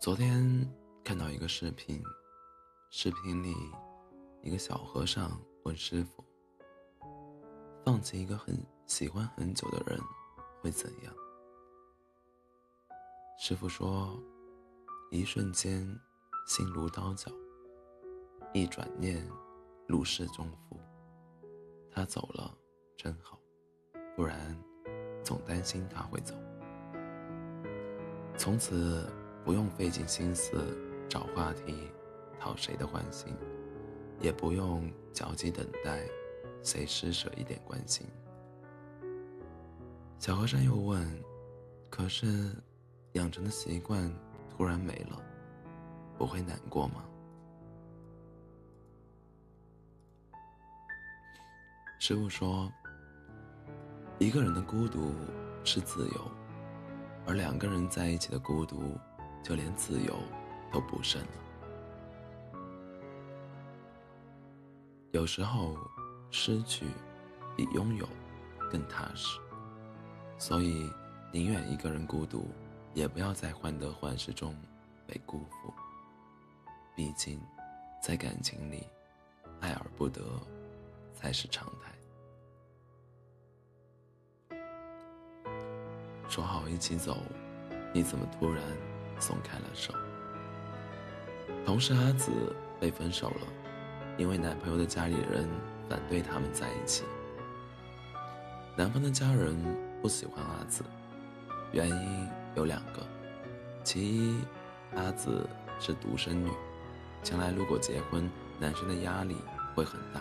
昨天看到一个视频，视频里一个小和尚问师傅：“放弃一个很喜欢很久的人会怎样？”师傅说：“一瞬间心如刀绞，一转念如释重负。他走了真好，不然总担心他会走。从此。”不用费尽心思找话题讨谁的欢心，也不用焦急等待谁施舍一点关心。小和尚又问：“可是养成的习惯突然没了，不会难过吗？”师傅说：“一个人的孤独是自由，而两个人在一起的孤独。”就连自由都不剩了。有时候，失去比拥有更踏实。所以，宁愿一个人孤独，也不要在患得患失中被辜负。毕竟，在感情里，爱而不得才是常态。说好一起走，你怎么突然？松开了手。同事阿紫被分手了，因为男朋友的家里人反对他们在一起。男方的家人不喜欢阿紫，原因有两个：其一，阿紫是独生女，将来如果结婚，男生的压力会很大。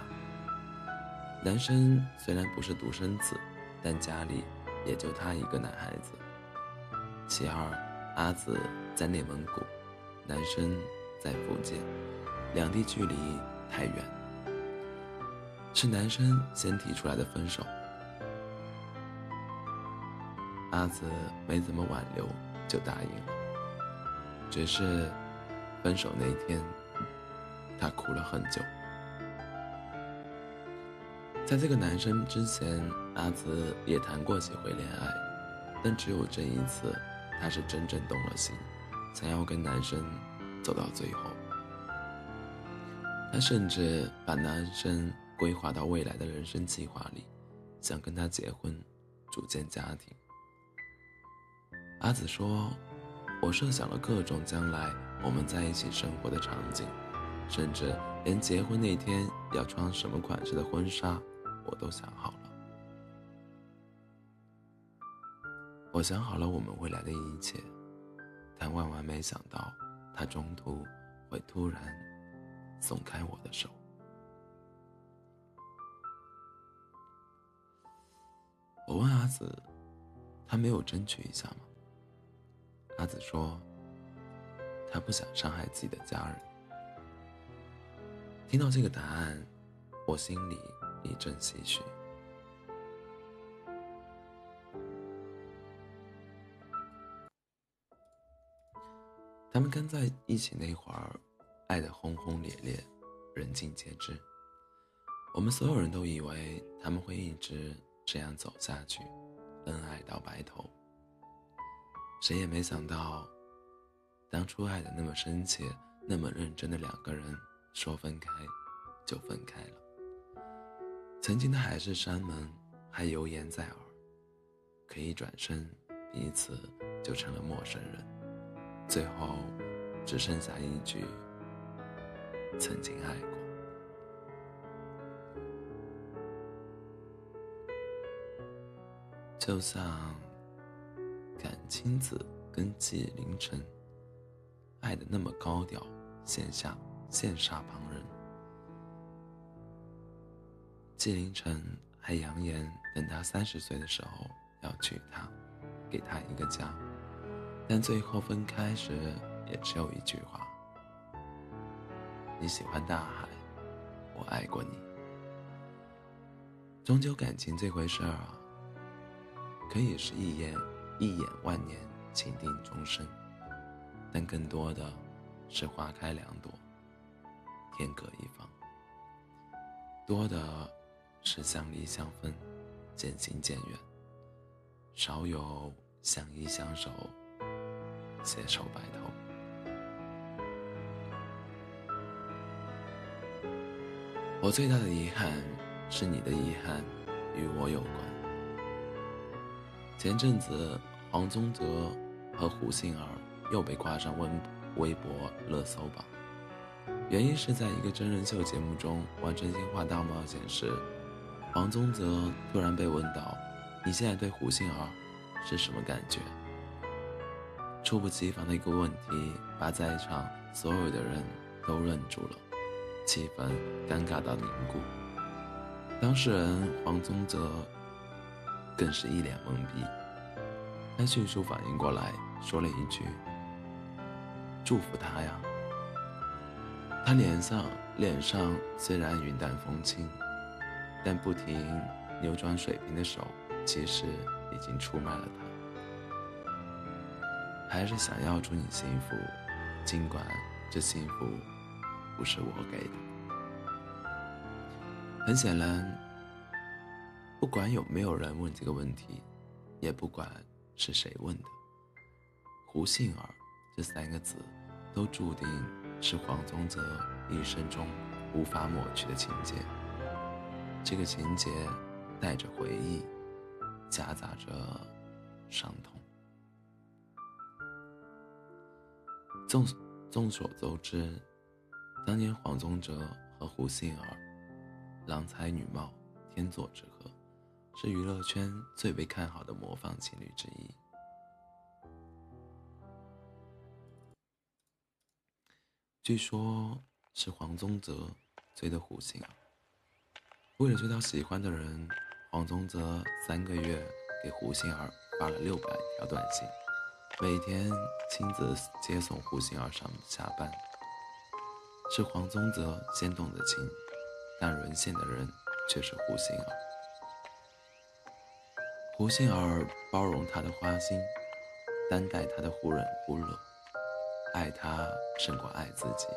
男生虽然不是独生子，但家里也就他一个男孩子。其二。阿紫在内蒙古，男生在福建，两地距离太远，是男生先提出来的分手。阿紫没怎么挽留就答应了，只是分手那天，她哭了很久。在这个男生之前，阿紫也谈过几回恋爱，但只有这一次。她是真正动了心，想要跟男生走到最后。她甚至把男生规划到未来的人生计划里，想跟他结婚，组建家庭。阿紫说：“我设想了各种将来我们在一起生活的场景，甚至连结婚那天要穿什么款式的婚纱，我都想好了。”我想好了我们未来的一切，但万万没想到，他中途会突然松开我的手。我问阿紫：“他没有争取一下吗？”阿紫说：“他不想伤害自己的家人。”听到这个答案，我心里一阵唏嘘。他们刚在一起那会儿，爱得轰轰烈烈，人尽皆知。我们所有人都以为他们会一直这样走下去，恩爱到白头。谁也没想到，当初爱的那么深切、那么认真的两个人，说分开就分开了。曾经的海誓山盟还犹言在耳，可一转身，彼此就成了陌生人。最后，只剩下一句“曾经爱过”。就像感青子跟纪凌尘爱的那么高调，线下羡煞旁人。纪凌尘还扬言，等他三十岁的时候要娶她，给她一个家。但最后分开时，也只有一句话：“你喜欢大海，我爱过你。”终究感情这回事儿啊，可以是一眼一眼万年，情定终身；但更多的是花开两朵，天各一方。多的是相离相分，渐行渐远，少有相依相守。携手白头。我最大的遗憾是你的遗憾，与我有关。前阵子，黄宗泽和胡杏儿又被挂上微微博热搜榜，原因是在一个真人秀节目中玩真心话大冒险时，黄宗泽突然被问到：“你现在对胡杏儿是什么感觉？”猝不及防的一个问题，把在场所有的人都愣住了。气氛尴尬到凝固，当事人黄宗泽更是一脸懵逼。他迅速反应过来，说了一句：“祝福他呀。”他脸上脸上虽然云淡风轻，但不停扭转水瓶的手，其实已经出卖了他。还是想要祝你幸福，尽管这幸福。不是我给的。很显然，不管有没有人问这个问题，也不管是谁问的，“胡杏儿”这三个字，都注定是黄宗泽一生中无法抹去的情节。这个情节带着回忆，夹杂着伤痛。众众所周知。当年黄宗泽和胡杏儿，郎才女貌，天作之合，是娱乐圈最被看好的模范情侣之一。据说，是黄宗泽追的胡杏儿。为了追到喜欢的人，黄宗泽三个月给胡杏儿发了六百条短信，每天亲自接送胡杏儿上下班。是黄宗泽先动的情，但沦陷的人却是胡杏儿。胡杏儿包容他的花心，担待他的忽冷忽热，爱他胜过爱自己，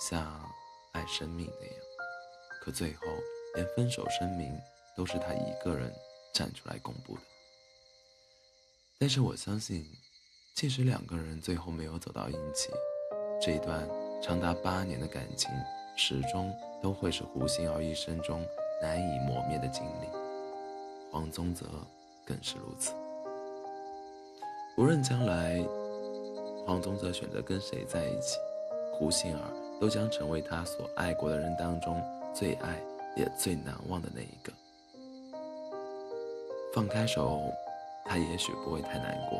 像爱生命那样。可最后，连分手声明都是他一个人站出来公布的。但是我相信，即使两个人最后没有走到一起，这一段。长达八年的感情，始终都会是胡杏儿一生中难以磨灭的经历。黄宗泽更是如此。无论将来黄宗泽选择跟谁在一起，胡杏儿都将成为他所爱过的人当中最爱也最难忘的那一个。放开手，他也许不会太难过，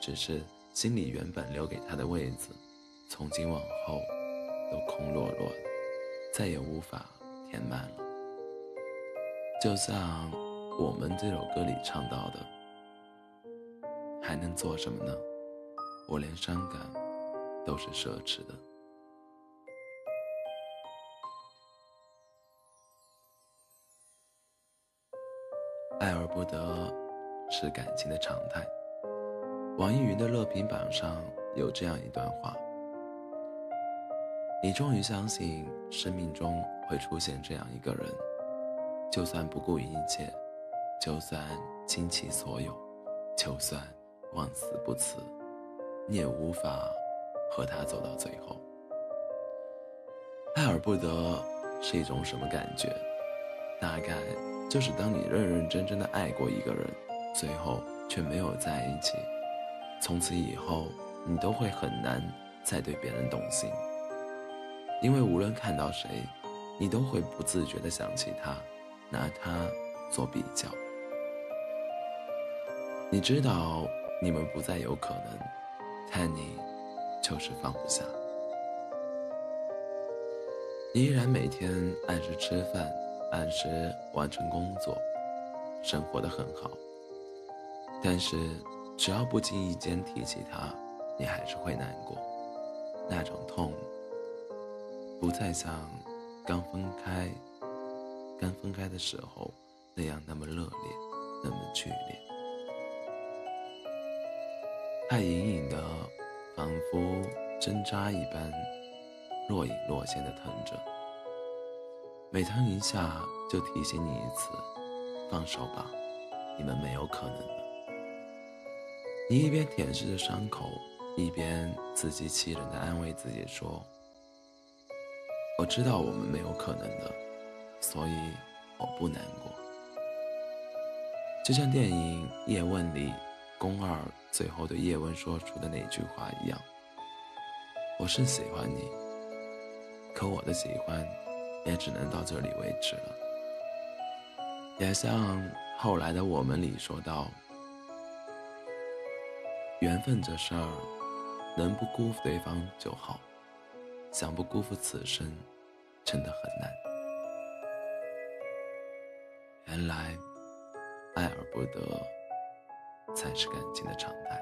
只是心里原本留给他的位子。从今往后，都空落落的，再也无法填满了。就像我们这首歌里唱到的：“还能做什么呢？我连伤感都是奢侈的。”爱而不得，是感情的常态。网易云的热评榜上有这样一段话。你终于相信生命中会出现这样一个人，就算不顾一切，就算倾其所有，就算万死不辞，你也无法和他走到最后。爱而不得是一种什么感觉？大概就是当你认认真真的爱过一个人，最后却没有在一起，从此以后你都会很难再对别人动心。因为无论看到谁，你都会不自觉地想起他，拿他做比较。你知道你们不再有可能，但你就是放不下。你依然每天按时吃饭，按时完成工作，生活的很好。但是只要不经意间提起他，你还是会难过，那种痛。不再像刚分开、刚分开的时候那样那么热烈，那么剧烈。爱隐隐的，仿佛针扎一般，若隐若现的疼着。每疼一下，就提醒你一次：放手吧，你们没有可能了。你一边舔舐着伤口，一边自欺欺人的安慰自己说。我知道我们没有可能的，所以我不难过。就像电影《叶问》里宫二最后对叶问说出的那句话一样：“我是喜欢你，可我的喜欢也只能到这里为止了。”也像后来的我们里说到：“缘分这事儿，能不辜负对方就好，想不辜负此生，真的很难。”原来。爱而不得，才是感情的常态。